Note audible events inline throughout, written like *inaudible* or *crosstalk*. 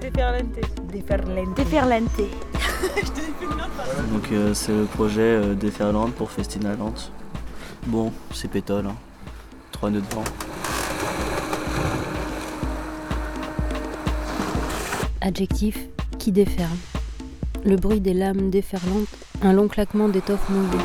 déferlante. Déferlante. Déferlante. Donc euh, c'est le projet euh, Déferlante pour Festinaland. Bon, c'est pétole. Hein. Trois nœuds de vent. Adjectif qui déferle. Le bruit des lames déferlantes, un long claquement d'étoffe mouillée.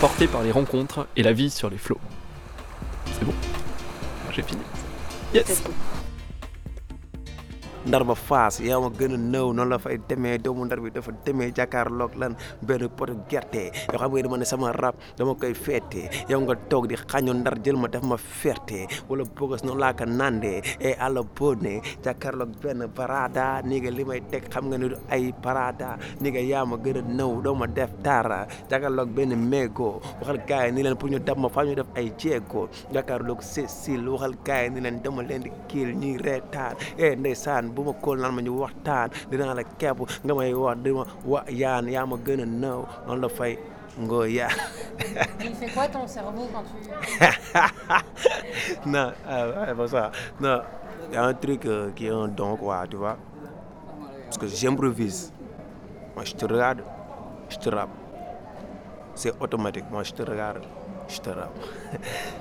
portés par les rencontres et la vie sur les flots. C'est bon, j'ai fini. Yes ndar ba faas yaa ma gën a noonu la fay demee doomu ndar bi dafa demee jàkkaarloog lan benn potu gerte. Yoo xam nga dama ne sama rap dama koy feete yow nga toog di xañu ndar jël ma def ma ferte. Wala bogas noonu laa ko nandee. E àlla bone jàkkaarloog benn parada ni nga li may teg xam nga ne du ay parada. Ni nga yaa ma gën a ma def dara. Jàkkaarloog benn mégo waxal gars yi ni leen pour ñu def ma fa ñu def ay jéego. Jàkkaarloog Cécile waxal gars yi ni leen dama leen di kiil ñuy reetaan. E ndeysaan bu ma naan ma ñu waxtaan dinaa la kepp nga may wax di ma wa yaan yaa ma gën a nëw noonu la fay ngoo yaa Il fait quoi ton cerveau quand tu... *laughs* non euh, pas ça. Non il y a un truc euh, qui est un don quoi tu vois. Parce que j'improvise. Moi je te regarde je te rappe. C'est automatique. Moi je te regarde je te rappe *laughs*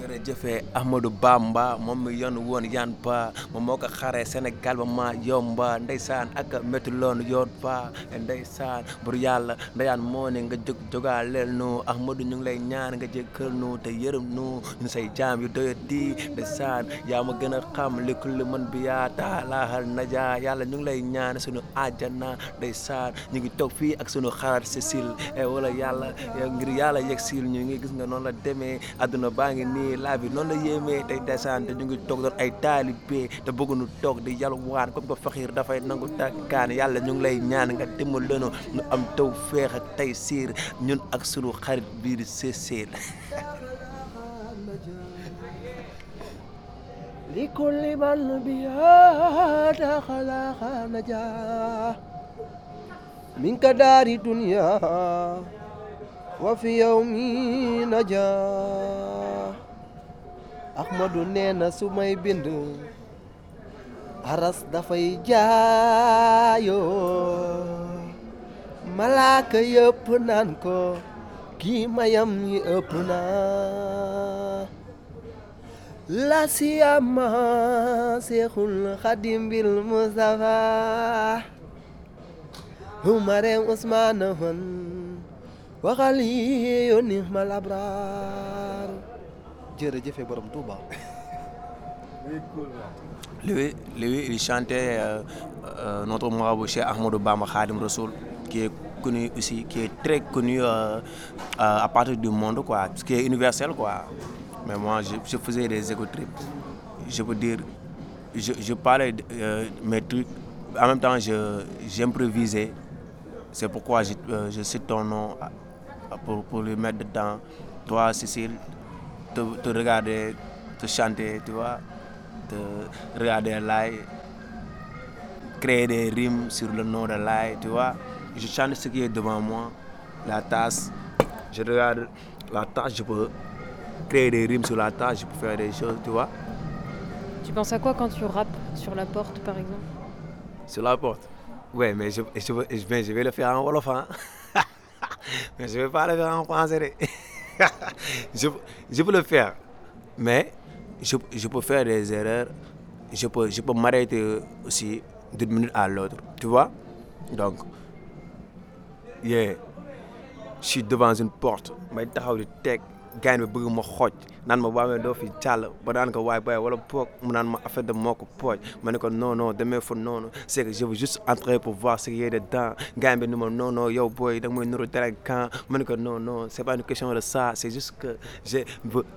jërëjëfee Ahmadou Bamba moom mi yoon woon yan ba moom moo ko xaree Sénégal ba ma yomba. Ndeysaan ak métti loon yoon ba ndeysaan bur yàlla ndeyaan moo ne nga jóg jógaaleel nu. Ahmadou ñu ngi lay ñaan nga jëkkal nu te yërëm nu. Ñu say jaam yu doya di. Ndeysaan yaa ma gën a xam li kulli mën bi yaa taalaaxal naja yàlla ñu ngi lay ñaan suñu àjjana. Ndeysaan ñu ngi toog fii ak suñu xarat Cécile e wala yàlla ngir yàlla yegg sil. Ñu ngi gis nga noonu la demee. Adduna baa ngi nii laa bi noonu la yéemee tey desaan te ñu ngi toog doon ay taalibe te bëgguñu toog di yalwaan comme que faxiir dafay nangu tàkkaan yàlla ñu ngi lay ñaan nga dimbal lenu ñu am taw féex ak tey siir ñun ak sunu xarit bii di Cécile لكل من بها دخل نجا من كدار دنيا وفي يومي نجا Ahmadu nee na su may bind. Aras dafay jaayoo. Malaaka yëpp naan ko kii mayam yi ëpp na. La siyama seexul xadim bil mustafa. Humareem usmaana hon waxal yi yónni mal abraar jërëjëfe borom Tuuba lui, lui, il chantait euh, euh, notre marabout Cheikh Ahmadou Bamba Khadim Rassoul, qui est connu aussi, qui est très connu euh, à partir du monde, quoi, ce qui est universel, quoi. Mais moi, je, faisais des éco-trips. Je peux dire, je, je parlais de mes trucs, en même temps, j'improvisais. C'est pourquoi je, je cite ton nom pour, pour le mettre dedans. Toi, Cécile, te, te regarder, te chanter, tu vois de regarder l'ail, créer des rimes sur le nom de l'ail, tu vois. Je chante ce qui est devant moi, la tasse. Je regarde la tasse, je peux créer des rimes sur la tasse, je peux faire des choses, tu vois. Tu penses à quoi quand tu rappes sur la porte, par exemple? Sur la porte? Ouais, mais je, je, je, je vais le faire en Wolof, hein. *laughs* mais je ne vais pas le faire en français. *laughs* je, je peux le faire, mais je, je, peux faire des erreurs, je peux, je peux m'arrêter aussi d'une minute à l'autre, tu vois? Donc, je suis devant une porte, mais je suis ma xooj naan ma waamee doo fi jàll ba naan ko waay boy wala poog mu naan ma affaire de moo ko pooj. Ma ne ko non non demee fa noonu. C'est que je veux juste entrer pour voir ce qu'il y a dedans. Gain bi ni ma non non yow boy da nga nuru ma ne ko non non c'est pas une question de ça. C'est juste que j'ai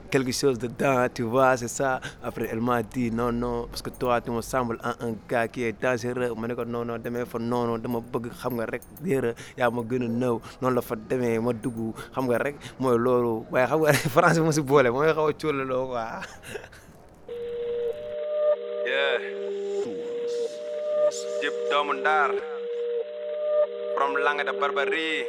quelque chose dedans tu vois c'est ça. Après elle m'a dit non non parce que toi tu me sembles un gars qui est dangereux. Ma ko non non demee fa noonu dama bëgg xam nga rek yéera yaa ma gën a nëw la fa demee ma dugg xam nga rek. Mooy loolu waaye xam nga *laughs* français ka rojul loh ka. Ya. yeah Jeep Domendar from Langa da Barbary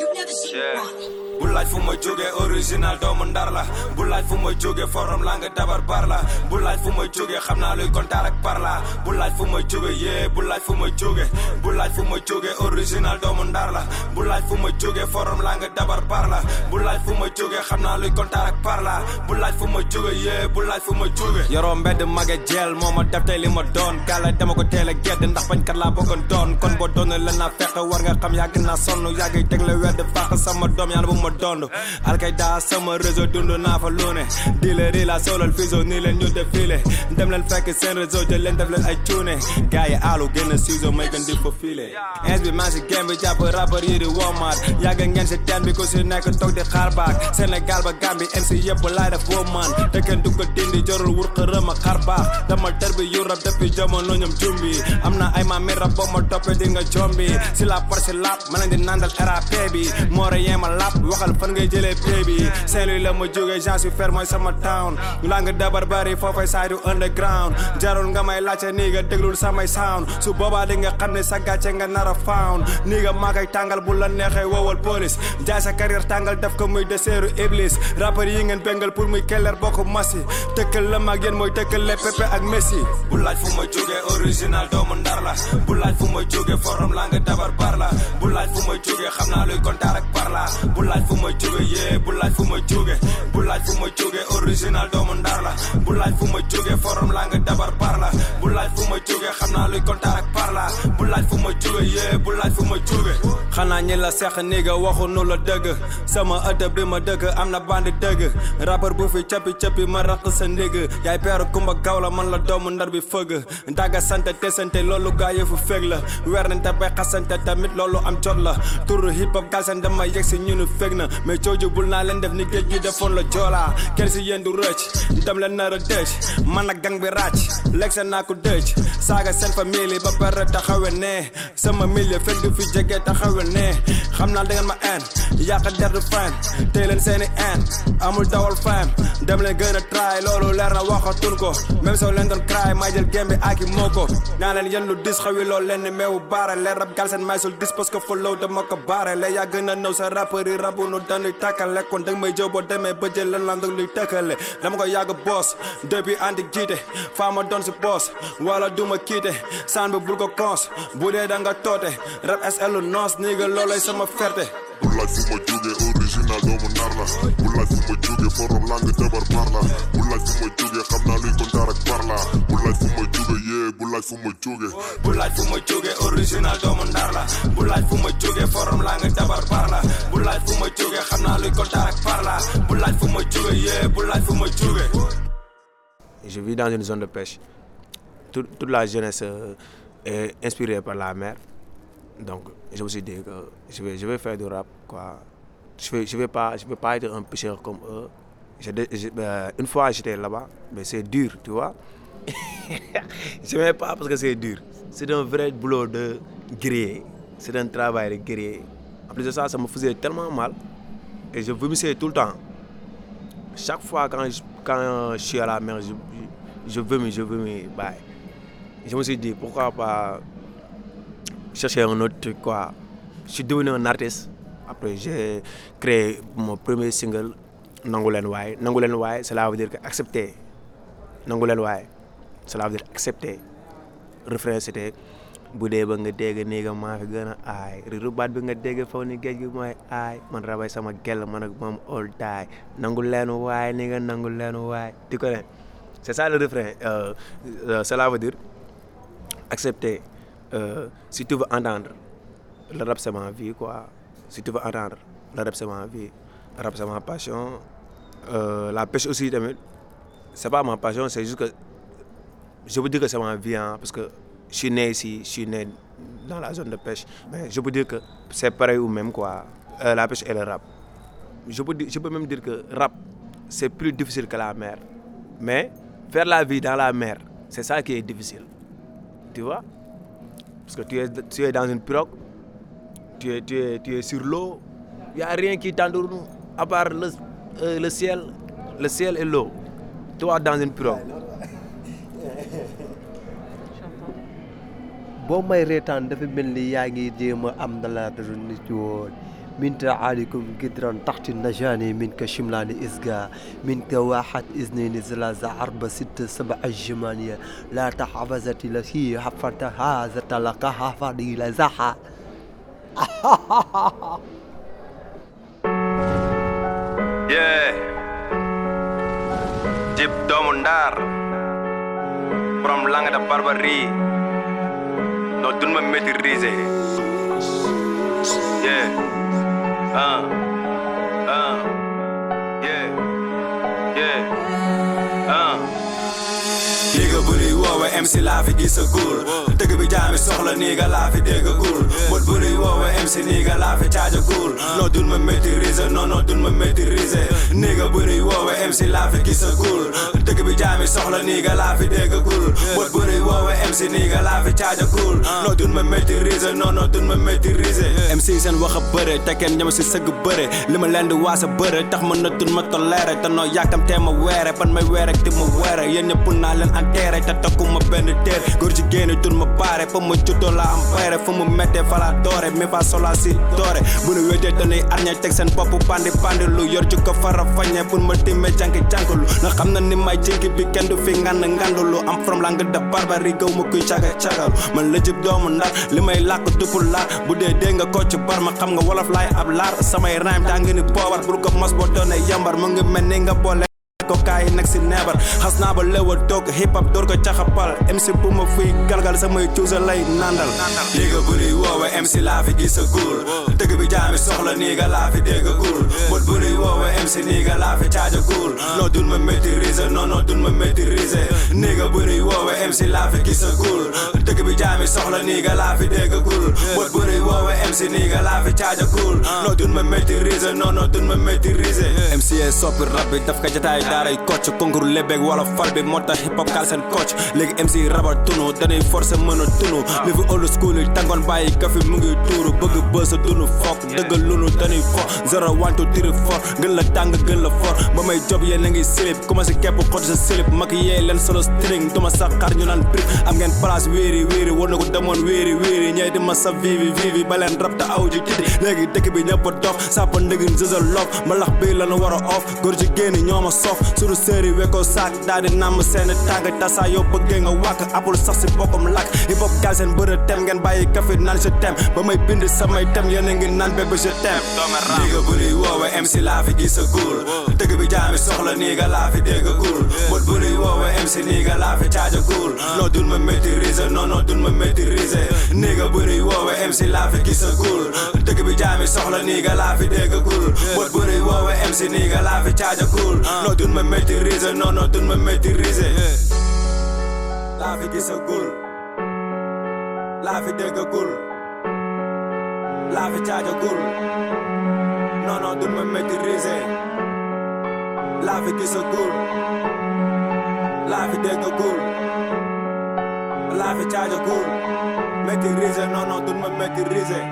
You've never seen yeah. one. Bu laaj fu ma jógee original doomu ndar la bu laaj fu ma jógee forum langue dabar bar la bu laaj fu ma jógee xam naa luy kontaar ak par la bu laaj fu ma jógee yee bu laaj fu ma jógee bu fu ma jógee original doomu ndar la bu laaj fu ma jógee forum langue dabar bar la bu fu ma jógee xam luy kontaar ak par la bu laaj fu ma jógee yee bu laaj fu ma jógee yoroo mbedd mage jeel moo ma def tey li ma doon gàlla dama ko teel a gedd ndax bañkat laa bëggoon doon kon boo doon la naa fekk war nga xam yàgg naa sonn yàgg teg wedd fàq sama doom yaa bu ma dond alkayda sama réseau dund naa fa lu ne dealer yi la solal fiso nii leen ñu dem leen fekk seen réseau jël leen def leen ay cuune gars yi aalu génn ciseau may gën di filé ins bi maa si game bi jàpp rappeur yi di womaat yàgg ngeen si teen bi ku si nekk toog di xaar Sénégal ba Gambie MC yëpp laay def woo man. Te kenn du ko dindi jorul wur xërëm ak xar baax dama tër bi yu rab depuis jamono ñoom jumbi am na ay maami rab boo ma toppee di nga jombi si la si lap ma leen di nandal RAP bi moo reyee ma waxal fan ngay jëlee pay bi. Saint-Louis la ma jógee j'en suis mooy sama town. Langue dabar bari foofay side underground. Jarul nga may laajte nii nga déglul samay sound. Su boobaa di nga xam ne sa gàcce nga nar a found. Nii nga maa koy tàngal bu la neexee wowal police. Jaay sa carrière tàngal def ko muy deseeru iblis. Rappeur yi ngeen bengal pour muy keller bokk masi tëkkal la mag yéen mooy tëkkal le Pepe ak Messi. Bu laaj fu ma jógee original doomu ndar la. Bu laaj fu ma jógee forum langue dabar bar la bu laaj fu ma jógee xam naa luy ak par la bu laaj fu ma jógee yee bu laaj fu ma jógee bu laaj fu ma jógee original doomu ndar la bu laaj fu forum langue dabar bar la bu laaj fu ma jógee xam naa luy kontaar ak par la bu laaj fu ma jógee yee laaj xanaa ñi la seq ni waxu nu la dëgg. Sama ëtt bi ma dëgg am na bandi dëgg. Rappeur bu fi cappi cappi ma raq sa ndigg. Yaay peeru kumba gaw la man la doomu ndar bi fëgg. Dagga sante tesante loolu gaa yëfu feg la. Weer nañ te bay xasante tamit loolu am jot la. Turu hip hop galsen dama yegg si ñu nu feg na. Mais cooju bul naa leen def ni géej gi defoon la joolaa kenn si yéen du rëcc. Dem leen nar a dëj man ak gang bi ràcc. Lekk seen naa ko dëj saaga seen famille ba pare taxawe ne. Sama milieu fekk ne xam naa da ngeen ma en yàq der du fan tey leen seeni en amul dawal fam dem leen gën a try loolu leer na waxatun ko même soo leen doon cry may jël game bi aki moo ko naa leen yéen lu dis xawi loolu leen ni meewu baare leer rab gal seen may sul dis parce que follow dama ko baare la yaa gën a nëw sa rappeur yi rabu nu dañuy takkale kon danga may jëw boo demee ba jël lan lan dag luy tëkkale dama ko yàgg boss depuis anti jiite faa doon si boss wala duma kiite saan bi bul ko cons bu dee da nga toote rap SL noos nii nga loolay sama ferte bu laaj fu ma jógee original doomu nar la bu laaj fu ma jógee forom langue dabar par la bu laaj fu ma jógee xam naa luy kontaar ak par la bu laaj fu ma jógee yee bu laaj fu ma jógee bu laaj fu ma jógee original doomu ndar la bu laaj fu ma jógee forom langue dabar par la bu laaj fu ma jógee xam naa luy kontaar ak par la bu laaj fu ma jógee yee bu laaj fu ma jógee Je vis dans une zone de pêche. Toute, toute la jeunesse euh, est inspirée par la mer. Donc, je me suis dit que je vais, je faire du rap. Quoi. Je ne vais, je pas, je pas être un pêcheur comme eux. Euh, une fois, j'étais là-bas, mais c'est dur, tu vois. *laughs* je n'aime pas parce que c'est dur. C'est un vrai boulot de guerrier. C'est un travail de guerrier. En plus de ça, ça me faisait tellement mal. Et je vomissais tout le temps. Chaque fois quand je, quand je suis à la mer, je, je, vomis, je je me suis dit, pourquoi pas chercher un autre truc, quoi. Je suis devenu un artiste. Après, j'ai créé mon premier single, Nangulen Wai. Nangulen Wai, cela veut dire accepter. Nangulen Wai, cela veut dire accepter. Le refrain, c'était bu dee ba nga dégg nii nga maa fi gën a aay riru baat bi nga dégg faw ni géej man rabay sama gell man ak moom all die nangu leenu waay ni nga nangu connais c'est ça le refrain euh, euh, cela veut dire accepter euh, si tu veux entendre le rap c'est ma vie quoi si tu veux entendre le rap c'est ma vie le rap c'est ma passion Euh, la pêche aussi, c'est pas ma passion, c'est juste que je peux dire que c'est ma vie, hein, parce que je suis né ici, je suis né dans la zone de pêche. Mais je peux dire que c'est pareil ou même quoi, euh, la pêche et le rap. Je peux, je peux même dire que rap, c'est plus difficile que la mer. Mais faire la vie dans la mer, c'est ça qui est difficile. Tu vois? Parce que tu es, tu es dans une pirogue, tu es, tu es, tu es sur l'eau, il n'y a rien qui t'entoure à part le, euh, le ciel, le ciel et l'eau. Toi dans une pirogue. من تعالكم قدرا تحت النجاني من كشملا إزقا من كواحد اثنين ثلاثة أربعة ستة سبعة ثمانية لا تحفظت لكي حفرت هذا تلقى حفري لزحة yeah. Jib Domundar from Langada Barbary. No, don't maîtriser. Yeah. Uh. MC laa fi gisagul dëgg bi jaami soxla niga laa fi déggagul bët bu nuy woowe MC niga laa fi caajagul non dun ma maîtriser non non dun ma maîtriser nigga bu nuy woowe MC laa fi gisagul dëgg bi jaami soxla niga laa fi déggagul bët bu nuy woowe MC niga laa fi caajagul non dun ma maîtriser non non dun ma maîtriser MC seen wax a bëre te kenn ñama si sëgg bëre. Li ma leen di waasa bëre tax ma nëttun ma toléré. Te noo yàkkamtee ma weere pan may weere di ma weere. Yéen ñëpp naa leen enterré te takkuma benn teer góor ci génne dun ma paare fa ma juddoo la am pere fa mu méttee fa la doore mi fa sola si doore bu nu wéetee dañuy arñe teg seen bopp bandi bandi lu yor ci ko fara fañe pour ma timme jànki jànkalu na xam ni may jinki bi kenn du fi ngand ngandulu am from lang de barbari gaw ma kuy caga cagalu man la jib doomu ndar li may làkk dupul laar bu dee dégg nga ko ci bar ma xam nga wolof laay ab laar samay rhyme daa ngi ni ko mos boo doone yambar. Mu ngi mel nga boole kaay nag si neebar xas ba lewa toog hip hop door ko caxapal MC bu ma fuy galgal samay cuusa lay nandal. Liga bu MC laa fi gisagul dëgg bi jaami soxla niiga laa fi déggagul bët bu nuy woowe MC niiga laa fi caajagul non dun ma maîtriser non non dun ma maîtriser niga bu nuy woowe MC laa fi gisagul dëgg bi jaami soxla niiga laa fi déggagul bët bu nuy woowe MC niiga laa fi caajagul non dun ma maîtriser non non dun ma maîtriser MC soppi rap bi daf ko jataay daaray kocc concours lebeeg wala fal bi moo tax hip hop kaal seen léegi MC rabar tunu dañuy forcé mën a tunu li fi old school yi tàngoon bàyyi kafi mu ngi tuuru bëgg bësa dunu fokk dëgg lunu dañuy fo zero one two three four. Gën la tàng gën la for ba may job yéen a ngi silip commencé képp xot sa silip mag yee leen solo string. Duma sax xar ñu naan prix am ngeen place wéeri wéeri war na ko demoon wéeri wéeri ñee di ma sa vivi vivi. Ba leen rab te aw ji titi léegi dëkk bi ñëpp dof sàppa ndëgin zësal lof ma lax bii la nu war a off. Góor ji génn ñoo ma sof sunu séeri wekoo saak daal di namm seen tànk tasa yow bëggee nga wàkk apul sax si boppam lakk hip hop gaal seen bërë tem ngeen bàyyi kafe naan je tem ba may bind samay tem yéen a ngi naan bébé je tem niga bu nuy woowe MC laa fi gisagul dëgg bi jaami soxla niga laa fi déggagul bët bu nuy woowe MC niga laa fi caajagul non dun ma maîtriser non non dun ma maîtriser niga bu nuy woowe MC laa fi gisagul dëgg bi jaami soxla niga laa fi déggagul bët bu nuy woowe MC niga laa fi caajagul non dun ma maîtriser non non dun ma maîtriser laa fi gisagul laa fi déggagul laa fi caajagul non non dun ma maîtriser laa fi gisagul laa fi déggagul laa fi caajagul maîtriser non non dun ma maîtriser